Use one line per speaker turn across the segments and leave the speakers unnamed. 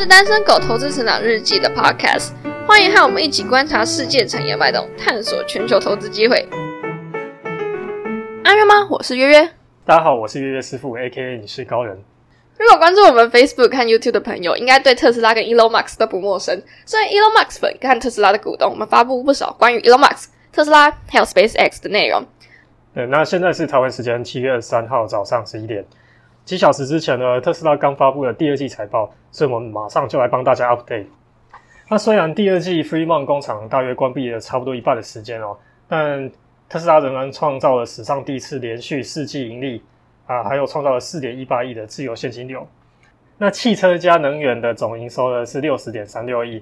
是单身狗投资成长日记的 Podcast，欢迎和我们一起观察世界产业脉动，探索全球投资机会。安约吗？我是约约。
大家好，我是约约师傅，A.K.A 你是高人。
如果关注我们 Facebook 和 YouTube 的朋友，应该对特斯拉跟 Elon Musk 都不陌生。作为 Elon Musk 粉和特斯拉的股东，我们发布不少关于 Elon Musk、特斯拉还有 SpaceX 的内容。
对，那现在是台湾时间七月二十三号早上十一点。几小时之前呢，特斯拉刚发布了第二季财报，所以我们马上就来帮大家 update。那虽然第二季 Fremont 工厂大约关闭了差不多一半的时间哦，但特斯拉仍然创造了史上第一次连续四季盈利啊，还有创造了四点一八亿的自由现金流。那汽车加能源的总营收呢是六十点三六亿，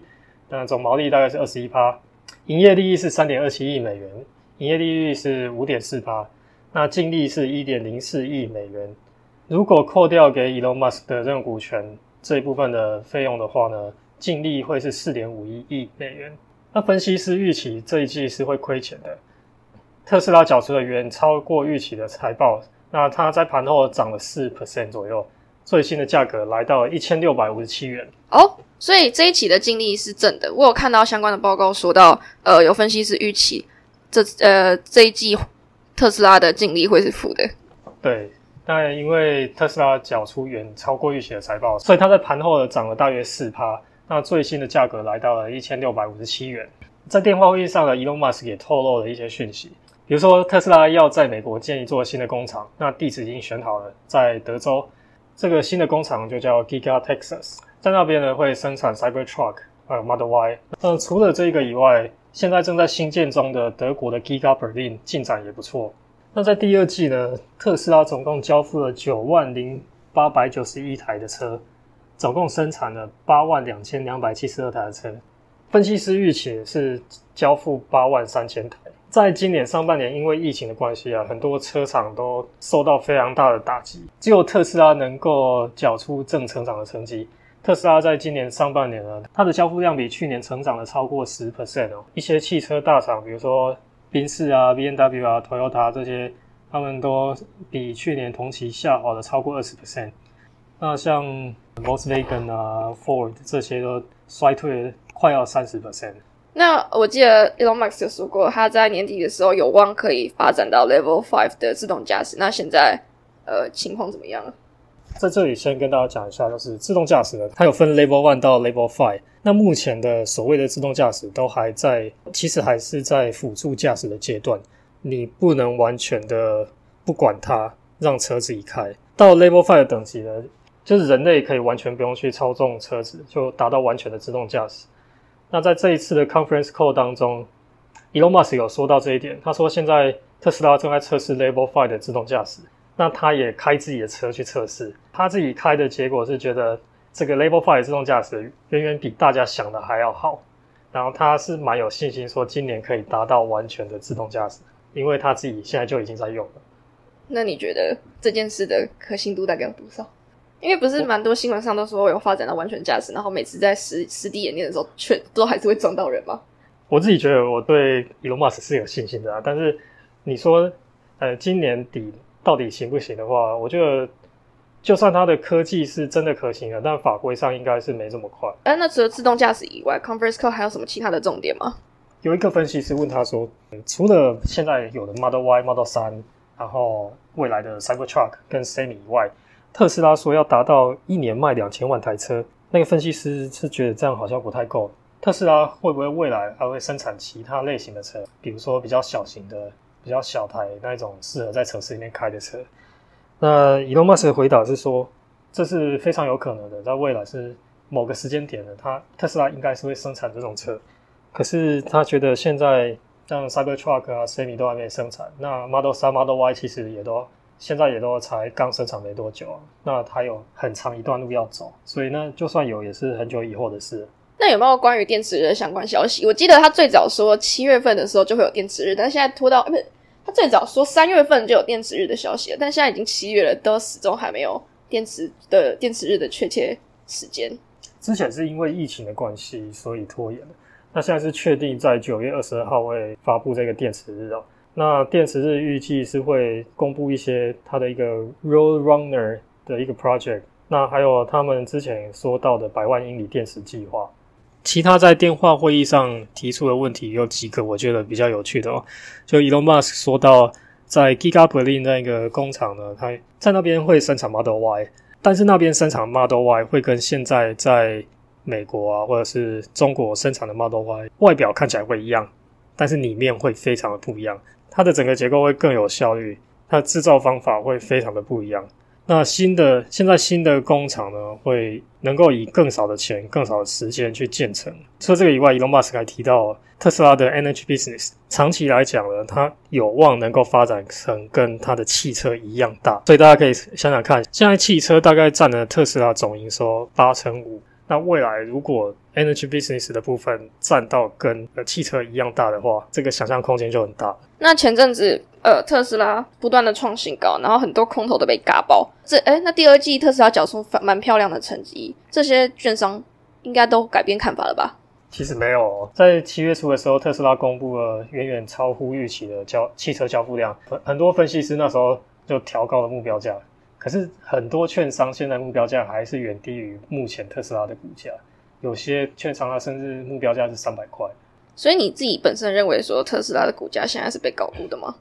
那总毛利大概是二十一趴，营业利益是三点二七亿美元，营业利率是五点四趴，那净利是一点零四亿美元。如果扣掉给 Elon Musk 的认股权这一部分的费用的话呢，净利会是四点五一亿美元。那分析师预期这一季是会亏钱的。特斯拉缴出了远超过预期的财报，那它在盘后涨了四 percent 左右，最新的价格来到一千六百五十七元。
哦，所以这一期的净利是正的。我有看到相关的报告说到，呃，有分析师预期这呃这一季特斯拉的净利会是负的。
对。那因为特斯拉缴出远超过预期的财报，所以它在盘后涨了大约四趴。那最新的价格来到了一千六百五十七元。在电话会议上呢，Elon Musk 也透露了一些讯息，比如说特斯拉要在美国建一座新的工厂，那地址已经选好了，在德州。这个新的工厂就叫 Giga Texas，在那边呢会生产 Cybertruck 还有 Model Y。那除了这个以外，现在正在新建中的德国的 Giga Berlin 进展也不错。那在第二季呢，特斯拉总共交付了九万零八百九十一台的车，总共生产了八万两千两百七十二台的车。分析师预期是交付八万三千台。在今年上半年，因为疫情的关系啊，很多车厂都受到非常大的打击，只有特斯拉能够缴出正成长的成绩。特斯拉在今年上半年呢，它的交付量比去年成长了超过十 percent 哦。一些汽车大厂，比如说。宾士啊、B N W 啊、Toyota 这些，他们都比去年同期下滑了超过二十 percent。那像 Volkswagen 啊、Ford 这些都衰退了快要三十 percent。
那我记得 Elon Musk 有说过，他在年底的时候有望可以发展到 Level Five 的自动驾驶。那现在呃情况怎么样？
在这里先跟大家讲一下，就是自动驾驶的，它有分 Level One 到 Level Five。那目前的所谓的自动驾驶都还在，其实还是在辅助驾驶的阶段，你不能完全的不管它，让车自己开。到 Level Five 的等级呢，就是人类可以完全不用去操纵车子，就达到完全的自动驾驶。那在这一次的 Conference Call 当中，Elon Musk 有说到这一点，他说现在特斯拉正在测试 Level Five 的自动驾驶。那他也开自己的车去测试，他自己开的结果是觉得这个 Level Five 自动驾驶远远比大家想的还要好，然后他是蛮有信心说今年可以达到完全的自动驾驶，因为他自己现在就已经在用了。
那你觉得这件事的可信度大概有多少？因为不是蛮多新闻上都说有发展到完全驾驶，然后每次在实实地演练的时候，却都还是会撞到人吗？
我自己觉得我对 Elon Musk 是有信心的啊，但是你说呃今年底。到底行不行的话，我觉得就算它的科技是真的可行的，但法规上应该是没这么快。
哎，那除了自动驾驶以外，Conference Call 还有什么其他的重点吗？
有一个分析师问他说，除了现在有的 Model Y、Model 三，然后未来的 Cybertruck 跟 Semi 以外，特斯拉说要达到一年卖两千万台车，那个分析师是觉得这样好像不太够。特斯拉会不会未来还会生产其他类型的车，比如说比较小型的？比较小台那一种适合在城市里面开的车，那 Elon Musk 的回答是说，这是非常有可能的，在未来是某个时间点的，他特斯拉应该是会生产这种车。可是他觉得现在像 Cybertruck 啊、Semi 都还没生产，那 Model 3、Model Y 其实也都现在也都才刚生产没多久啊，那它有很长一段路要走，所以呢，就算有也是很久以后的事。
那有没有关于电池日的相关消息？我记得他最早说七月份的时候就会有电池日，但现在拖到不是他最早说三月份就有电池日的消息了，但现在已经七月了，都始终还没有电池的电池日的确切时间。
之前是因为疫情的关系，所以拖延了。那现在是确定在九月二十二号会发布这个电池日哦。那电池日预计是会公布一些它的一个 Road Runner 的一个 project，那还有他们之前说到的百万英里电池计划。其他在电话会议上提出的问题有几个，我觉得比较有趣的哦。就 Elon Musk 说到，在 Giga Berlin 那个工厂呢，他在那边会生产 Model Y，但是那边生产 Model Y 会跟现在在美国啊或者是中国生产的 Model Y 外表看起来会一样，但是里面会非常的不一样，它的整个结构会更有效率，它的制造方法会非常的不一样。那新的现在新的工厂呢，会能够以更少的钱、更少的时间去建成。除了这个以外，Elon Musk 还提到特斯拉的 Energy Business，长期来讲呢，它有望能够发展成跟它的汽车一样大。所以大家可以想想看，现在汽车大概占了特斯拉总营收八成五。那未来如果 Energy Business 的部分占到跟呃汽车一样大的话，这个想象空间就很大。
那前阵子，呃，特斯拉不断的创新高，然后很多空头都被嘎爆。这，哎，那第二季特斯拉缴出蛮漂亮的成绩，这些券商应该都改变看法了吧？
其实没有，在七月初的时候，特斯拉公布了远远超乎预期的交汽车交付量，很很多分析师那时候就调高了目标价。可是很多券商现在目标价还是远低于目前特斯拉的股价，有些券商它甚至目标价是三百块。
所以你自己本身认为说特斯拉的股价现在是被高估的吗？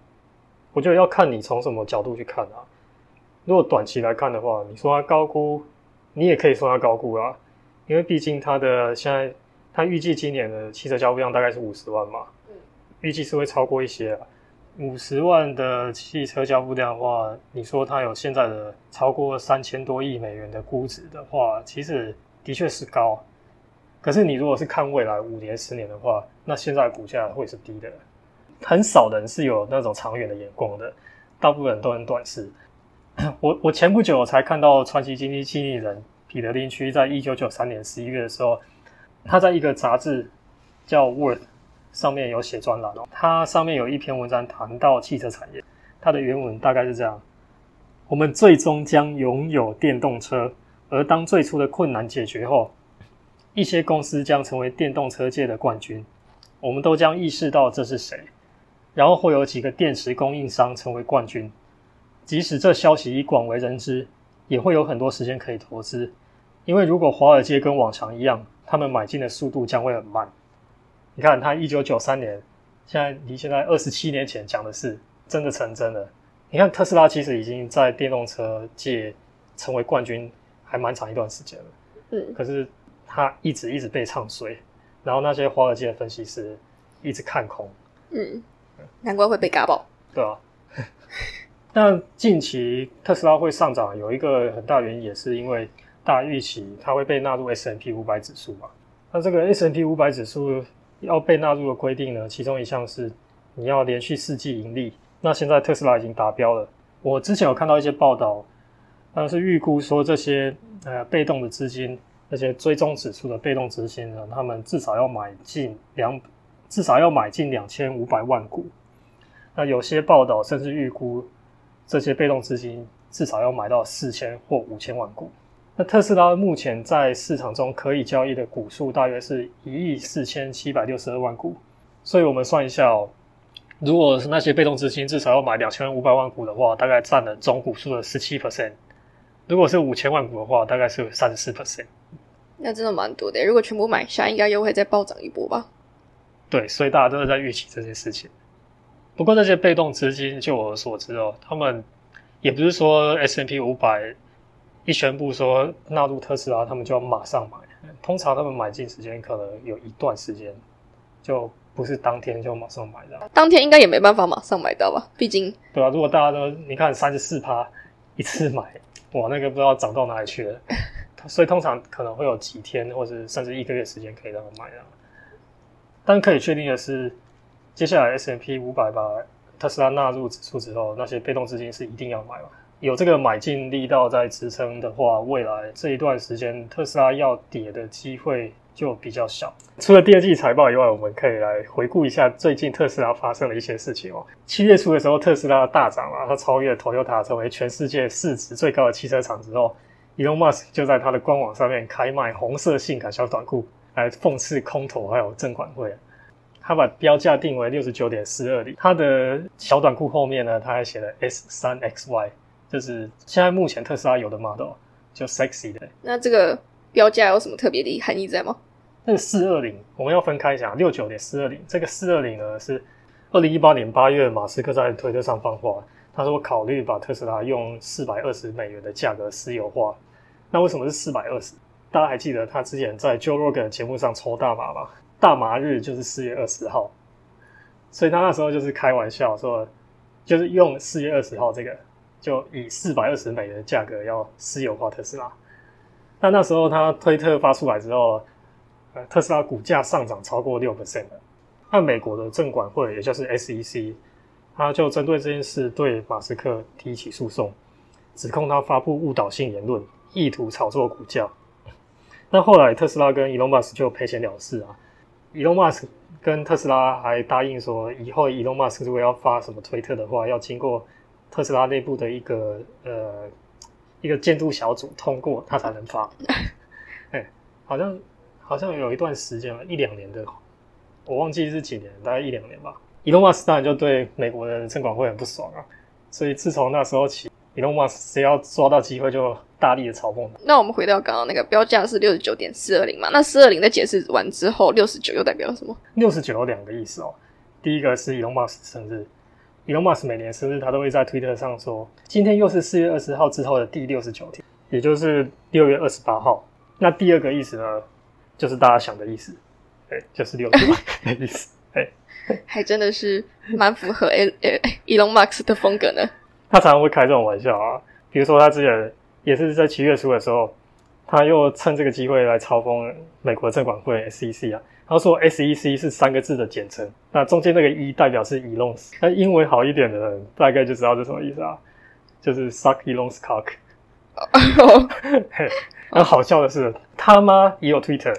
我觉得要看你从什么角度去看啊。如果短期来看的话，你说它高估，你也可以说它高估啊，因为毕竟它的现在它预计今年的汽车交付量大概是五十万嘛，预计是会超过一些啊。五十万的汽车交付量的话，你说它有现在的超过三千多亿美元的估值的话，其实的确是高。可是你如果是看未来五年、十年的话，那现在股价会是低的。很少人是有那种长远的眼光的，大部分人都很短视。我我前不久才看到传奇经济经理人彼得林区，在一九九三年十一月的时候，他在一个杂志叫《Worth》上面有写专栏哦。它上面有一篇文章谈到汽车产业，它的原文大概是这样：我们最终将拥有电动车，而当最初的困难解决后。一些公司将成为电动车界的冠军，我们都将意识到这是谁，然后会有几个电池供应商成为冠军。即使这消息已广为人知，也会有很多时间可以投资，因为如果华尔街跟往常一样，他们买进的速度将会很慢。你看，他一九九三年，现在离现在二十七年前讲的是真的成真了。你看，特斯拉其实已经在电动车界成为冠军还蛮长一段时间了。嗯，可是。他一直一直被唱衰，然后那些华尔街的分析师一直看空，
嗯，难怪会被嘎爆。
对啊，那近期特斯拉会上涨，有一个很大原因也是因为大预期它会被纳入 S M P 五百指数嘛。那这个 S M P 五百指数要被纳入的规定呢，其中一项是你要连续四季盈利。那现在特斯拉已经达标了。我之前有看到一些报道，那是预估说这些呃被动的资金。那些追踪指数的被动资金呢？他们至少要买进两，至少要买进两千五百万股。那有些报道甚至预估，这些被动资金至少要买到四千或五千万股。那特斯拉目前在市场中可以交易的股数大约是一亿四千七百六十二万股。所以我们算一下哦，如果是那些被动资金至少要买两千五百万股的话，大概占了总股数的十七 percent。如果是五千万股的话，大概是三十四 percent。
那真的蛮多的，如果全部买下，应该又会再暴涨一波吧？
对，所以大家都是在预期这件事情。不过这些被动资金，就我所知哦，他们也不是说 S M P 五百一宣布说纳入特斯拉，他们就要马上买。通常他们买进时间可能有一段时间，就不是当天就马上买的。
当天应该也没办法马上买到吧？毕竟
对啊，如果大家都你看三十四趴一次买，哇，那个不知道涨到哪里去了。所以通常可能会有几天，或者甚至一个月时间可以让他买啊。但可以确定的是，接下来 S M P 五百把特斯拉纳入指数之后，那些被动资金是一定要买嘛？有这个买进力道在支撑的话，未来这一段时间特斯拉要跌的机会就比较小。除了第二季财报以外，我们可以来回顾一下最近特斯拉发生的一些事情哦。七月初的时候，特斯拉大涨了，它超越 Toyota 成为全世界市值最高的汽车厂之后。Elon Musk 就在他的官网上面开卖红色性感小短裤，来讽刺空头还有证管会。他把标价定为六十九点四二里。他的小短裤后面呢，他还写了 S 三 XY，就是现在目前特斯拉有的 model，就 sexy 的。
那这个标价有什么特别的含义在吗？
那个四二零我们要分开一下，六九点四二零这个四二零呢是二零一八年八月马斯克在推特上放话，他说考虑把特斯拉用四百二十美元的价格私有化。那为什么是四百二十？大家还记得他之前在 Joe Rogan 节目上抽大麻吗？大麻日就是四月二十号，所以他那时候就是开玩笑说，就是用四月二十号这个，就以四百二十美元的价格要私有化特斯拉。但那时候他推特发出来之后，呃，特斯拉股价上涨超过六 percent 的。那美国的证管会，也就是 SEC，他就针对这件事对马斯克提起诉讼，指控他发布误导性言论，意图炒作股价。那后来特斯拉跟 Elon Musk 就赔钱了事啊。Elon Musk 跟特斯拉还答应说，以后 Elon Musk 如果要发什么推特的话，要经过特斯拉内部的一个呃一个监督小组通过，他才能发。哎，好像好像有一段时间了，一两年的，我忘记是几年，大概一两年吧。Elon Musk 当然就对美国的证管会很不爽啊，所以自从那时候起，Elon Musk 只要抓到机会就。大力的嘲讽。
那我们回到刚刚那个标价是六十九点四二零嘛？那四二零在解释完之后，六十九又代表什么？
六十九有两个意思哦。第一个是 Elon Musk 生日，Elon Musk 每年生日他都会在推特上说，今天又是四月二十号之后的第六十九天，也就是六月二十八号。那第二个意思呢，就是大家想的意思，哎，就是六十的意思，哎，
还真的是蛮符合 Elon Musk 的风格呢。
他常常会开这种玩笑啊，比如说他之前。也是在七月初的时候，他又趁这个机会来嘲讽美国证管会 SEC 啊。他说 SEC 是三个字的简称，那中间那个 E 代表是 Elon's 那英文好一点的人大概就知道这什么意思啊，就是 suck Elon's cock。那好笑的是，他妈也有 Twitter，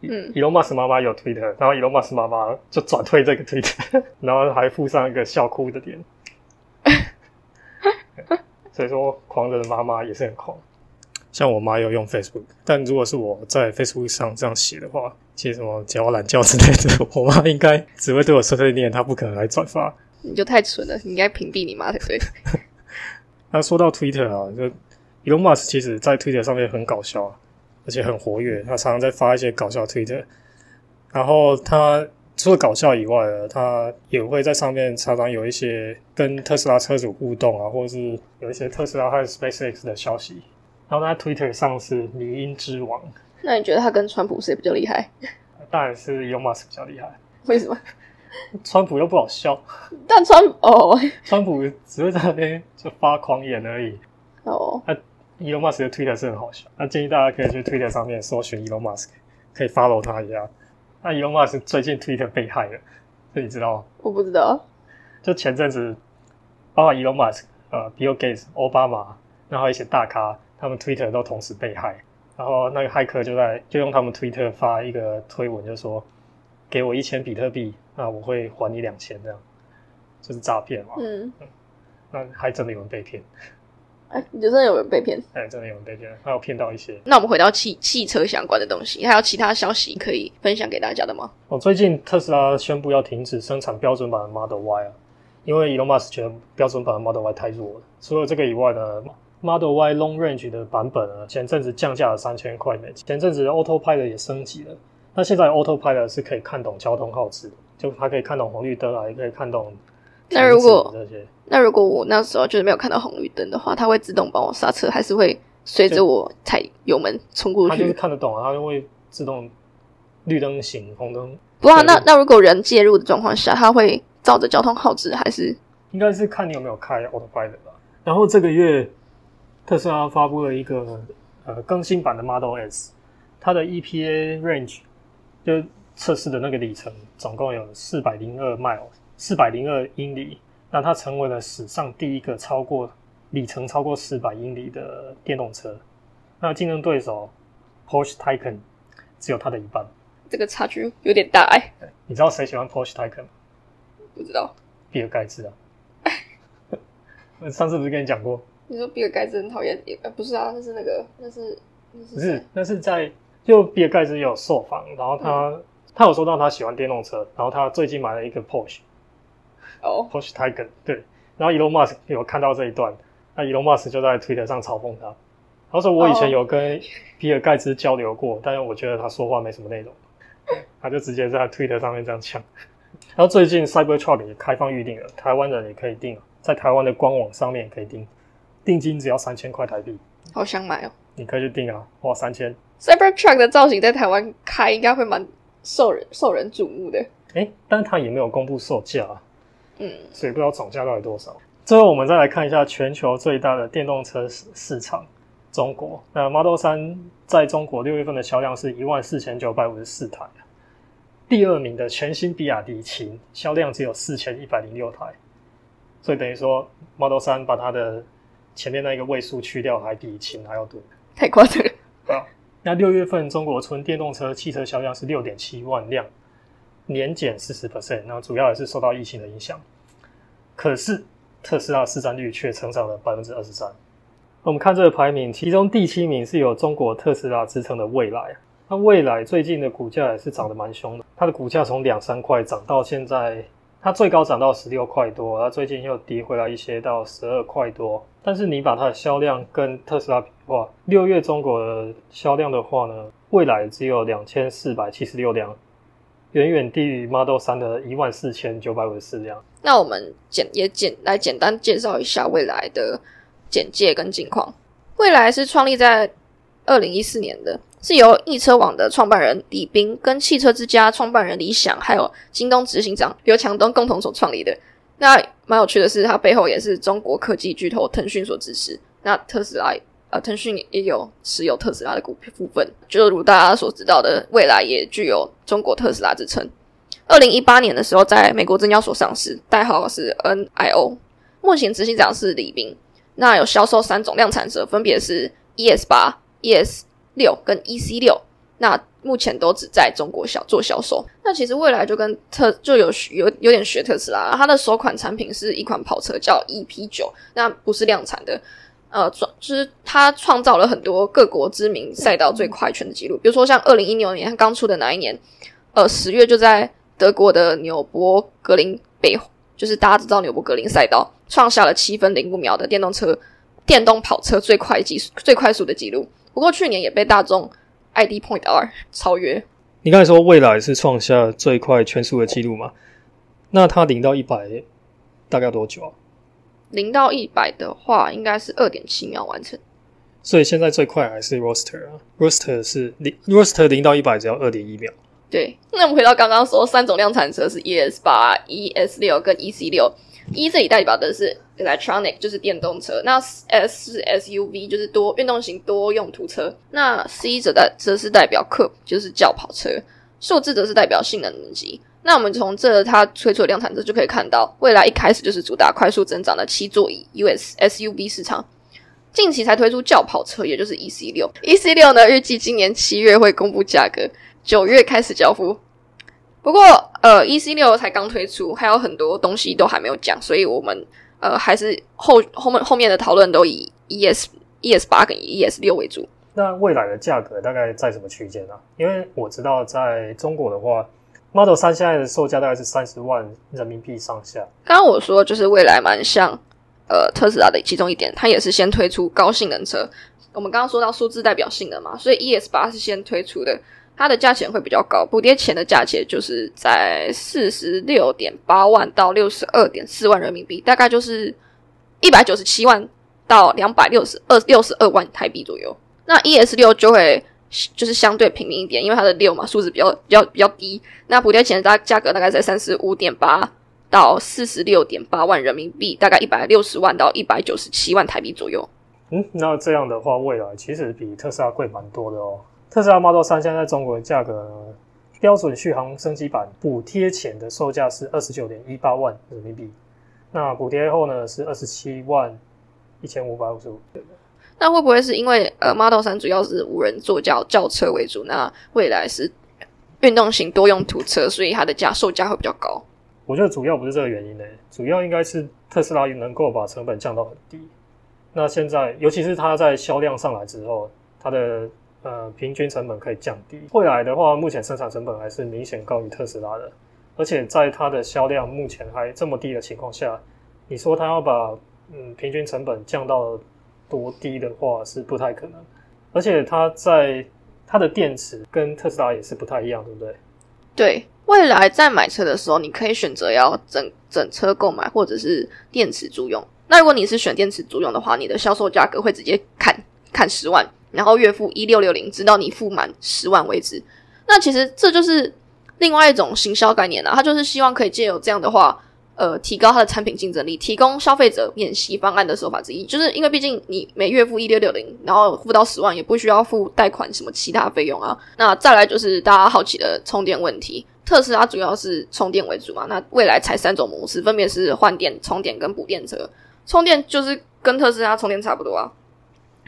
嗯，Elon Musk 妈妈有 Twitter，然后 Elon Musk 妈妈就转推这个 Twitter，然后还附上一个笑哭的点。所以说，狂人的妈妈也是很狂。像我妈有用 Facebook，但如果是我在 Facebook 上这样写的话，写什么叫我懒觉之类的，我妈应该只会对我碎碎念，她不可能来转发。
你就太蠢了，你应该屏蔽你妈才对。
那说到 Twitter 啊，就 Elon Musk 其实在 Twitter 上面很搞笑，而且很活跃，他常常在发一些搞笑 Twitter，然后他。除了搞笑以外呢，他也会在上面常常有一些跟特斯拉车主互动啊，或者是有一些特斯拉和 SpaceX 的消息。然后他 Twitter 上是迷音之王。
那你觉得他跟川普谁比较厉害？
当然是 Elon Musk 比较厉害。
为什么？
川普又不好笑。
但川哦，
川普只会在那边就发狂言而已。哦。那 Elon Musk 的 Twitter 是很好笑。那建议大家可以去 Twitter 上面搜寻 Elon Musk，可以 follow 他一下。那 Elon Musk 最近 Twitter 被害了，这你知道吗？
我不知道。
就前阵子，包括 Elon Musk、呃，Bill Gates、奥巴马，然后一些大咖，他们 Twitter 都同时被害。然后那个骇客就在就用他们 Twitter 发一个推文，就说：“给我一千比特币，那我会还你两千。”这样就是诈骗嘛。嗯。那还真的有人被骗。
哎，你觉得有人被骗？
哎，真的有人被骗，还有骗到一些。
那我们回到汽汽车相关的东西，还有其他消息可以分享给大家的吗？
哦，最近特斯拉宣布要停止生产标准版的 Model Y 啊，因为 Elon Musk 觉得标准版的 Model Y 太弱了。除了这个以外呢，Model Y Long Range 的版本呢，前阵子降价了三千块美金。前阵子 Autopilot 也升级了，那现在 Autopilot 是可以看懂交通号志，就它可以看懂红绿灯啊，也可以看懂。
那如果那如果我那时候就是没有看到红绿灯的话，它会自动帮我刹车，还是会随着我踩油门冲过去？
它就是看得懂啊，它就会自动绿灯行，红灯。
不啊，那那如果人介入的状况下，它会照着交通号志，还是
应该是看你有没有开 Autopilot 吧？然后这个月特斯拉发布了一个呃更新版的 Model S，它的 EPA range 就测试的那个里程总共有四百零二 mile。四百零二英里，那它成为了史上第一个超过里程超过四百英里的电动车。那竞争对手 Porsche Taycan 只有它的一半，
这个差距有点大哎。
你知道谁喜欢 Porsche Taycan 吗？
不知道。
比尔盖茨啊。上次不是跟你讲过？
你说比尔盖茨很讨厌？呃，不是啊，那是那个，那是
不是？那是在就比尔盖茨有受访，然后他他有说到他喜欢电动车，然后他最近买了一个 Porsche。
哦
，Porsche Taycan 对，然后 Elon Musk 有看到这一段，那 Elon Musk 就在 Twitter 上嘲讽他，他说我以前有跟比尔盖茨交流过，但是我觉得他说话没什么内容，他就直接在 Twitter 上面这样呛。然后最近 Cybertruck 也开放预定了，台湾人也可以订，在台湾的官网上面也可以订，定金只要三千块台币，
好想买哦。
你可以去定啊，哇，三千。
Cybertruck 的造型在台湾开应该会蛮受人受人瞩目的。
哎，但他也没有公布售价、啊，
嗯，
所以不知道总价到底多少。最后我们再来看一下全球最大的电动车市市场——中国。那 Model 三在中国六月份的销量是一万四千九百五十四台，第二名的全新比亚迪秦销量只有四千一百零六台，所以等于说 Model 三把它的前面那一个位数去掉，还比秦还要多。
太夸张了。
啊，那六月份中国纯电动车汽车销量是六点七万辆，年减四十 percent，那主要也是受到疫情的影响。可是特斯拉市占率却成长了百分之二十三。我们看这个排名，其中第七名是有中国特斯拉支撑的蔚来。那蔚来最近的股价也是涨得蛮凶的，它的股价从两三块涨到现在，它最高涨到十六块多，它最近又跌回来一些到十二块多。但是你把它的销量跟特斯拉比的话，六月中国的销量的话呢，蔚来只有两千四百七十六辆，远远低于 Model 3的一万四千九百五十四辆。
那我们简也简来简单介绍一下未来的简介跟近况。未来是创立在二零一四年的，是由易车网的创办人李斌跟汽车之家创办人李想，还有京东执行长刘强东共同所创立的。那蛮有趣的是，它背后也是中国科技巨头腾讯所支持。那特斯拉呃，腾讯也有持有特斯拉的股部分，就如大家所知道的，未来也具有中国特斯拉之称。二零一八年的时候，在美国证交所上市，代号是 NIO。目前执行长是李斌。那有销售三种量产车，分别是 ES 八、ES 六跟 EC 六。那目前都只在中国销做销售。那其实未来就跟特就有有有点学特斯拉，它的首款产品是一款跑车叫 EP 九，那不是量产的。呃，创就是它创造了很多各国知名赛道最快圈的记录，比如说像二零一六年刚出的那一年，呃，十月就在德国的纽博格林北，就是大家知道纽博格林赛道，创下了七分零五秒的电动车电动跑车最快技术最快速的记录。不过去年也被大众 ID Point R 超越。
你刚才说未来是创下最快圈速的记录嘛？那它零到一百大概要多久啊？
零到一百的话，应该是二点七秒完成。
所以现在最快还是 Roadster 啊，Roadster 是零 Roadster 零到一百只要二点一秒。
对，那我们回到刚刚说三种量产车是 ES 八、ES 六跟 EC 六。E 这里代表的是 electronic，就是电动车；那 S 是 SUV，就是多运动型多用途车；那 C 则代则是代表 Coupe，就是轿跑车；数字则是代表性能等级。那我们从这它推出的量产车就可以看到，未来一开始就是主打快速增长的七座椅 US SUV 市场。近期才推出轿跑车，也就是 EC 六。EC 六呢，预计今年七月会公布价格，九月开始交付。不过，呃，EC 六才刚推出，还有很多东西都还没有讲，所以我们呃还是后后面后面的讨论都以 ES ES 八跟 ES 六为主。
那未来的价格大概在什么区间呢？因为我知道在中国的话，Model 三现在的售价大概是三十万人民币上下。
刚刚我说就是未来蛮像呃特斯拉的其中一点，它也是先推出高性能车。我们刚刚说到数字代表性能嘛，所以 ES 八是先推出的。它的价钱会比较高，补贴前的价钱就是在四十六点八万到六十二点四万人民币，大概就是一百九十七万到两百六十二六十二万台币左右。那 ES 六就会就是相对平民一点，因为它的六嘛数字比较比较比较低。那补贴前的价价格大概在三十五点八到四十六点八万人民币，大概一百六十万到一百九十七万台币左右。
嗯，那这样的话，未来其实比特斯拉贵蛮多的哦。特斯拉 Model 3现在在中国的价格呢，标准续航升级版补贴前的售价是二十九点一八万人民币，那补贴后呢是二十七万一千五百五十五。
那会不会是因为呃 Model 3主要是无人座轿轿车为主，那未来是运动型多用途车，所以它的价售价会比较高？
我觉得主要不是这个原因呢，主要应该是特斯拉能够把成本降到很低。那现在，尤其是它在销量上来之后，它的呃，平均成本可以降低。未来的话，目前生产成本还是明显高于特斯拉的，而且在它的销量目前还这么低的情况下，你说它要把嗯平均成本降到多低的话是不太可能，而且它在它的电池跟特斯拉也是不太一样，对不对？
对，未来在买车的时候，你可以选择要整整车购买，或者是电池租用。那如果你是选电池租用的话，你的销售价格会直接砍砍十万，然后月付一六六零，直到你付满十万为止。那其实这就是另外一种行销概念啦，它就是希望可以借由这样的话，呃，提高它的产品竞争力，提供消费者免息方案的手法之一。就是因为毕竟你每月付一六六零，然后付到十万，也不需要付贷款什么其他费用啊。那再来就是大家好奇的充电问题，特斯拉主要是充电为主嘛，那未来才三种模式，分别是换电、充电跟补电车。充电就是跟特斯拉充电差不多啊，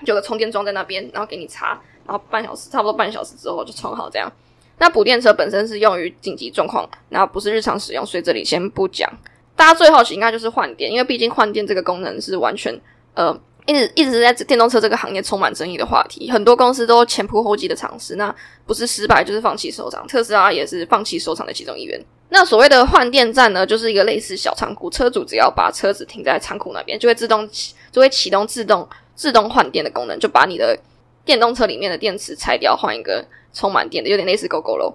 有个充电桩在那边，然后给你插，然后半小时，差不多半小时之后就充好这样。那补电车本身是用于紧急状况，然后不是日常使用，所以这里先不讲。大家最好奇应该就是换电，因为毕竟换电这个功能是完全呃一直一直在电动车这个行业充满争议的话题，很多公司都前仆后继的尝试，那不是失败就是放弃收场，特斯拉也是放弃收场的其中一员。那所谓的换电站呢，就是一个类似小仓库，车主只要把车子停在仓库那边，就会自动就会启动自动自动换电的功能，就把你的电动车里面的电池拆掉，换一个充满电的，有点类似 GoGo 喽。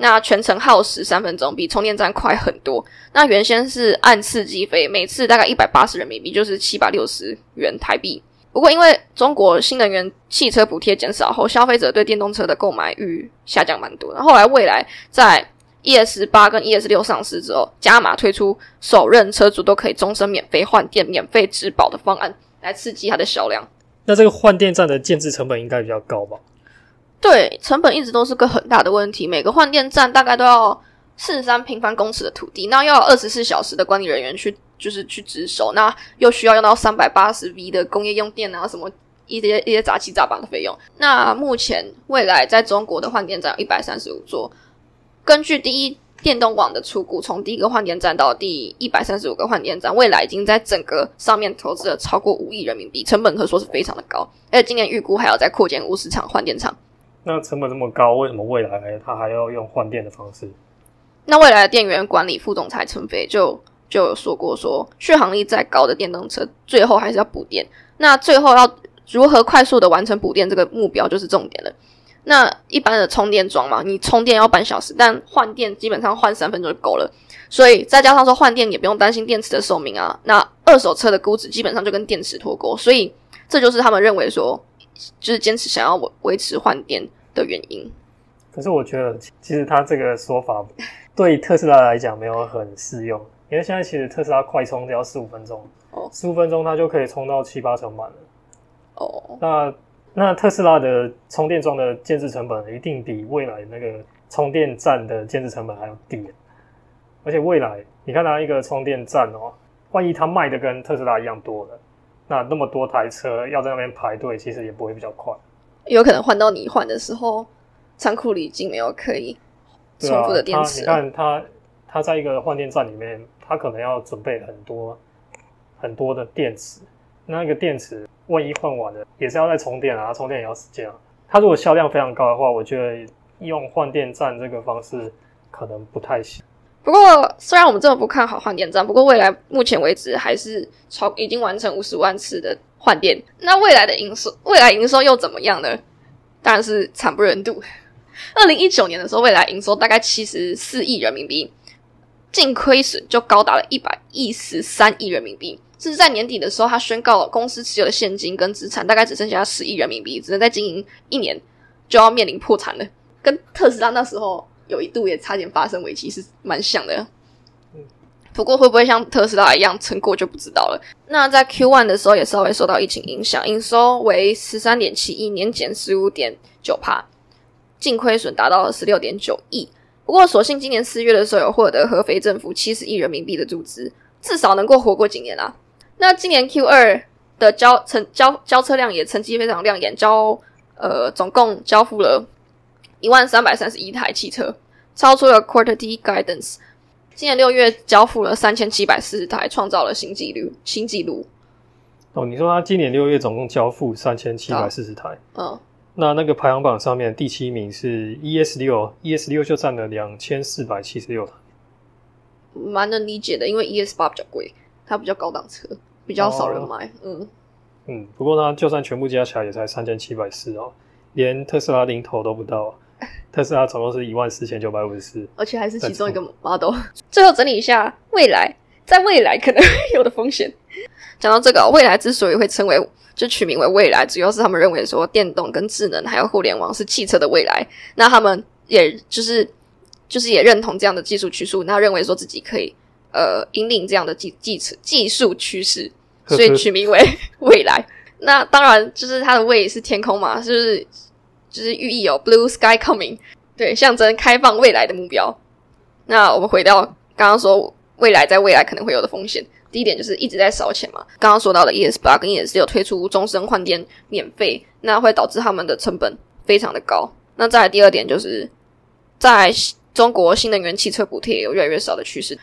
那全程耗时三分钟，比充电站快很多。那原先是按次计费，每次大概一百八十人民币，就是七百六十元台币。不过因为中国新能源汽车补贴减少后，消费者对电动车的购买欲下降蛮多然。后来未来在 ES 八跟 ES 六上市之后，加码推出首任车主都可以终身免费换电、免费质保的方案，来刺激它的销量。
那这个换电站的建制成本应该比较高吧？
对，成本一直都是个很大的问题。每个换电站大概都要四十三平方公尺的土地，那要二十四小时的管理人员去，就是去值守，那又需要用到三百八十 V 的工业用电啊，什么一些一些杂七杂八的费用。那目前未来在中国的换电站有一百三十五座，根据第一电动网的出股，从第一个换电站到第一百三十五个换电站，未来已经在整个上面投资了超过五亿人民币，成本可说是非常的高。而且今年预估还要再扩建五十场换电厂。
那成本这么高，为什么未来它还要用换电的方式？
那未来的电源管理副总裁陈飞就就有说过，说续航力再高的电动车，最后还是要补电。那最后要如何快速的完成补电这个目标，就是重点了。那一般的充电桩嘛，你充电要半小时，但换电基本上换三分钟就够了。所以再加上说换电也不用担心电池的寿命啊。那二手车的估值基本上就跟电池脱钩，所以这就是他们认为说，就是坚持想要维维持换电。的原因，
可是我觉得其实他这个说法对特斯拉来讲没有很适用，因为现在其实特斯拉快充只要十五分钟，哦，十五分钟它就可以充到七八成满了，哦，那那特斯拉的充电桩的建制成本一定比未来那个充电站的建制成本还要低，而且未来你看它一个充电站哦，万一它卖的跟特斯拉一样多了，那那么多台车要在那边排队，其实也不会比较快。
有可能换到你换的时候，仓库里已经没有可以重复的电池。
你看，它，它在一个换电站里面，它可能要准备很多很多的电池。那个电池万一换完了，也是要再充电啊，充电也要时间啊。它如果销量非常高的话，我觉得用换电站这个方式可能不太行。
不过，虽然我们这么不看好换电站，不过未来目前为止还是超已经完成五十万次的。换电，那未来的营收，未来营收又怎么样呢？当然是惨不忍睹。二零一九年的时候，未来营收大概七十四亿人民币，净亏损就高达了一百一十三亿人民币。甚至在年底的时候，他宣告公司持有的现金跟资产大概只剩下十亿人民币，只能再经营一年就要面临破产了。跟特斯拉那时候有一度也差点发生危机，是蛮像的。不过会不会像特斯拉一样成果就不知道了。那在 Q one 的时候也稍微受到疫情影响，营收为十三点七亿，年减十五点九帕，净亏损达到了十六点九亿。不过所幸今年四月的时候有获得合肥政府七十亿人民币的注资，至少能够活过几年啦。那今年 Q 二的交成交交车量也成绩非常亮眼，交呃总共交付了一万三百三十一台汽车，超出了 Quarter D Guidance。今年六月交付了三千七百四十台，创造了新纪录。新纪录。
哦，你说他今年六月总共交付三千七百四十台，嗯，那那个排行榜上面第七名是 ES 六，ES 六就占了两千四百七十六台，
蛮能理解的，因为 ES 八比较贵，它比较高档车，比较少人买，嗯。
嗯，不过呢就算全部加起来也才三千七百四哦，连特斯拉零头都不到。特斯拉总共是一万四千九百五十四，
而且还是其中一个 model。最后整理一下，未来在未来可能有的风险。讲到这个，未来之所以会称为就取名为未来，主要是他们认为说电动跟智能还有互联网是汽车的未来。那他们也就是就是也认同这样的技术趋势，那认为说自己可以呃引领这样的技技术技术趋势，所以取名为 未来。那当然就是它的未是天空嘛，是不是？就是寓意有 blue sky coming，对，象征开放未来的目标。那我们回到刚刚说未来在未来可能会有的风险，第一点就是一直在烧钱嘛。刚刚说到的 ES 八跟 ES 六推出终身换电免费，那会导致他们的成本非常的高。那再来第二点就是在中国新能源汽车补贴有越来越少的趋势，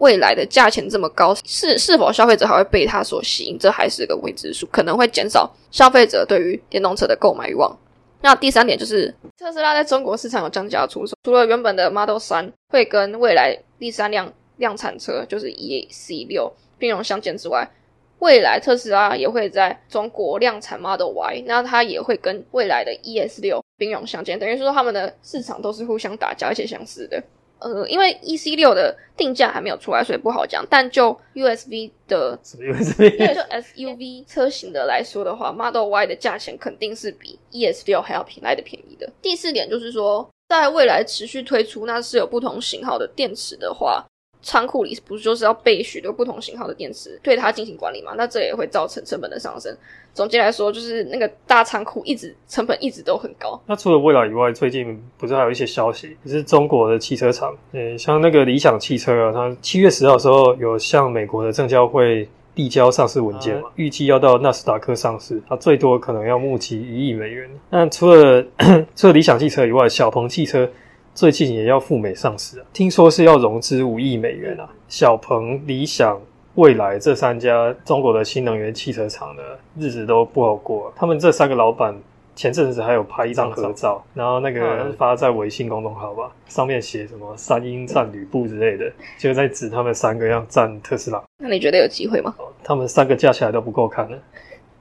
未来的价钱这么高，是是否消费者还会被它所吸引？这还是个未知数，可能会减少消费者对于电动车的购买欲望。那第三点就是特斯拉在中国市场有降价出售，除了原本的 Model 三会跟未来第三辆量产车就是 E C 六并用相见之外，未来特斯拉也会在中国量产 Model Y，那它也会跟未来的 E S 六并用相见，等于说他们的市场都是互相打架而且相似的。呃，因为 E C 六的定价还没有出来，所以不好讲。但就 U S V 的，
什么 U S V？
就 S U V 车型的来说的话，Model Y 的价钱肯定是比 E S 六还要便来的便宜的。第四点就是说，在未来持续推出，那是有不同型号的电池的话。仓库里不是就是要备许多不同型号的电池，对它进行管理嘛？那这也会造成成本的上升。总结来说，就是那个大仓库一直成本一直都很高。
那除了蔚来以外，最近不是还有一些消息，就是中国的汽车厂，嗯，像那个理想汽车啊，它七月十号的时候有向美国的证交会递交上市文件嘛，预计要到纳斯达克上市，它最多可能要募集一亿美元。那除了 除了理想汽车以外，小鹏汽车。最近也要赴美上市啊，听说是要融资五亿美元啊。小鹏、理想、蔚来这三家中国的新能源汽车厂的日子都不好过。他们这三个老板前阵子还有拍一张合照，然后那个发在微信公众号吧，上面写什么“三英战吕布”之类的，就在指他们三个要战特斯拉。
那你觉得有机会吗？
他们三个加起来都不够看的，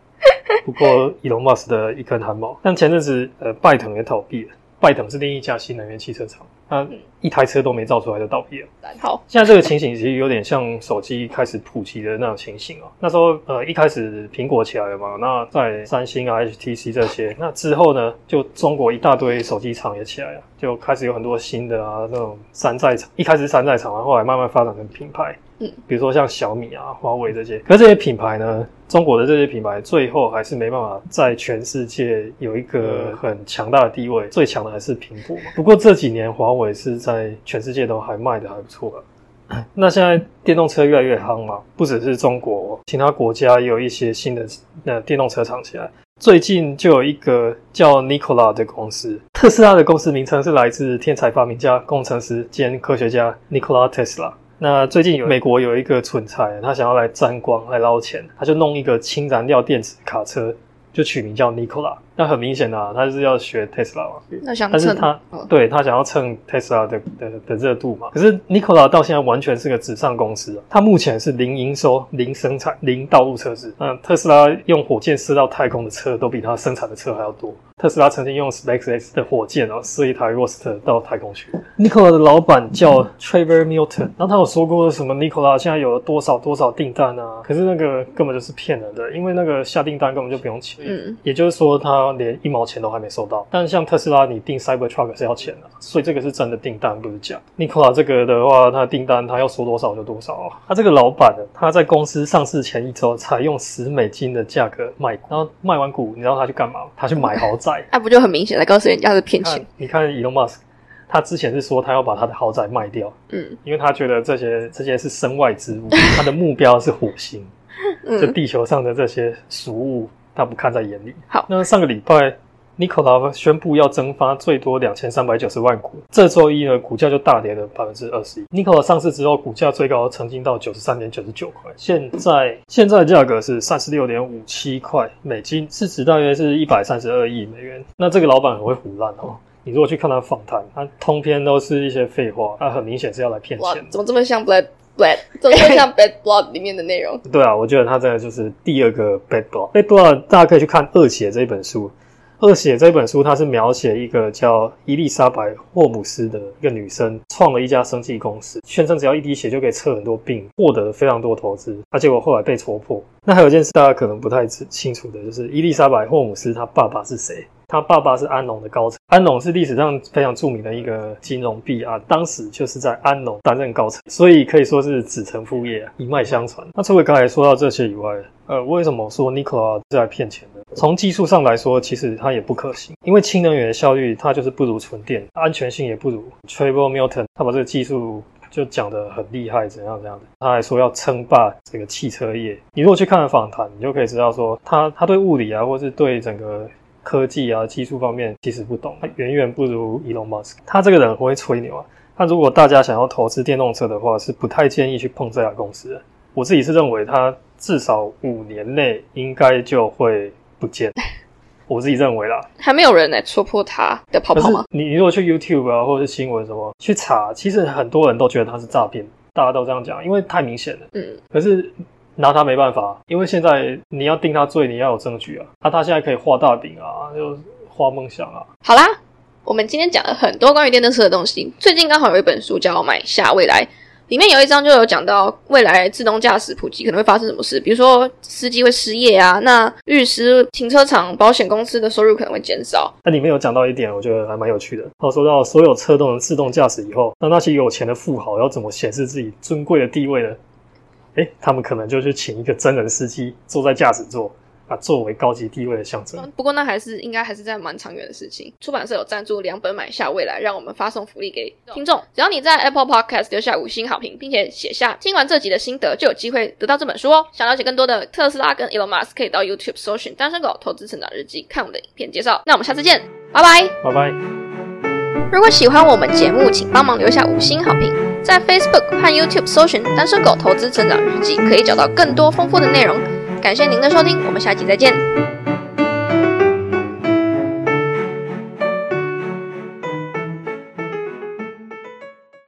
不过伊隆马斯的一根汗毛。但前阵子呃，拜腾也倒闭了。拜腾是另一家新能源汽车厂，它一台车都没造出来就倒闭了。
好，
现在这个情形其实有点像手机开始普及的那种情形啊。那时候呃一开始苹果起来了嘛，那在三星啊、HTC 这些，那之后呢，就中国一大堆手机厂也起来了，就开始有很多新的啊那种山寨厂。一开始山寨厂，然后来慢慢发展成品牌。嗯，比如说像小米啊、华为这些，可是这些品牌呢，中国的这些品牌最后还是没办法在全世界有一个很强大的地位，最强的还是苹果。不过这几年华为是在全世界都还卖的还不错了。那现在电动车越来越夯嘛，不只是中国，其他国家也有一些新的呃电动车厂起来。最近就有一个叫 Nikola 的公司，特斯拉的公司名称是来自天才发明家、工程师兼科学家 Nikola Tesla。那最近有美国有一个蠢材，他想要来沾光来捞钱，他就弄一个氢燃料电池卡车，就取名叫 Nikola。那很明显的啊，他是要学 Tesla 嘛，
那想
但是他对他想要蹭 Tesla 的的的热度嘛。可是 Nikola 到现在完全是个纸上公司啊，他目前是零营收、零生产、零道路测试。那特斯拉用火箭射到太空的车，都比他生产的车还要多。特斯拉曾经用 SpaceX 的火箭哦，试一台 Roadster 到太空去。Nikola 的老板叫 Trevor Milton，然后他有说过什么 Nikola 现在有了多少多少订单啊？可是那个根本就是骗人的，因为那个下订单根本就不用钱。嗯，也就是说他连一毛钱都还没收到。但像特斯拉，你订 Cybertruck 是要钱的，所以这个是真的订单，不是假。Nikola 这个的话，他的订单他要收多少就多少啊。他这个老板呢，他在公司上市前一周才用十美金的价格卖，然后卖完股，你知道他去干嘛？他去买豪宅。
那不就很明显的告诉人家是骗钱？
你看 Elon Musk，他之前是说他要把他的豪宅卖掉，嗯，因为他觉得这些这些是身外之物，他的目标是火星，就地球上的这些俗物，他不看在眼里。
好，
那上个礼拜，Nikola 宣布要增发最多两千三百九十万股，这周一呢，股价就大跌了百分之二十一。Nikola 上市之后，股价最高曾经到九十三点九十九块，现在现在价格是三十六点五七块美金，市值大约是一百三十二亿美元。那这个老板很会胡乱哦，你如果去看他访谈，他通篇都是一些废话，他很明显是要来骗钱。
怎么这么像 Brad blood，怎么会像 bad blood 里面的内容？
对啊，我觉得他真的就是第二个 bad blood。bad blood 大家可以去看《恶血》这一本书。《恶血》这本书，它是描写一个叫伊丽莎白·霍姆斯的一个女生，创了一家生技公司，宣称只要一滴血就可以测很多病，获得非常多投资。而结果后来被戳破。那还有一件事，大家可能不太清楚的，就是伊丽莎白·霍姆斯她爸爸是谁？他爸爸是安农的高层，安农是历史上非常著名的一个金融弊案，当时就是在安农担任高层，所以可以说是子承父业，一脉相传。那除了刚才说到这些以外，呃，为什么说 Nikola 是来骗钱的？从技术上来说，其实它也不可行，因为氢能源的效率它就是不如纯电，安全性也不如。t r a v e l Milton 他把这个技术就讲得很厉害，怎样怎样的，他还说要称霸这个汽车业。你如果去看了访谈，你就可以知道说他他对物理啊，或是对整个。科技啊，技术方面其实不懂，他远远不如 Elon Musk。他这个人会吹牛啊。那如果大家想要投资电动车的话，是不太建议去碰这家公司的。我自己是认为，他至少五年内应该就会不见。我自己认为啦，
还没有人来戳破他的泡泡吗？
你如果去 YouTube 啊，或者是新闻什么去查，其实很多人都觉得他是诈骗，大家都这样讲，因为太明显了。嗯，可是。拿他没办法，因为现在你要定他罪，你要有证据啊。那他现在可以画大饼啊，就画梦想啊。
好啦，我们今天讲了很多关于电动车的东西。最近刚好有一本书叫《买下未来》，里面有一章就有讲到未来自动驾驶普及可能会发生什么事，比如说司机会失业啊，那律师、停车场、保险公司的收入可能会减少。
那里面有讲到一点，我觉得还蛮有趣的。他说到所有车都能自动驾驶以后，那那些有钱的富豪要怎么显示自己尊贵的地位呢？哎，他们可能就去请一个真人司机坐在驾驶座，啊，作为高级地位的象征。
不过那还是应该还是在蛮长远的事情。出版社有赞助两本买下未来，让我们发送福利给听众。只要你在 Apple Podcast 留下五星好评，并且写下听完这集的心得，就有机会得到这本书哦。想了解更多的特斯拉跟 Elon Musk，可以到 YouTube 搜寻“单身狗投资成长日记”，看我们的影片介绍。那我们下次见，拜拜，
拜拜。
如果喜欢我们节目，请帮忙留下五星好评。在 Facebook 和 YouTube 搜寻“单身狗投资成长日记”，可以找到更多丰富的内容。感谢您的收听，我们下期再见。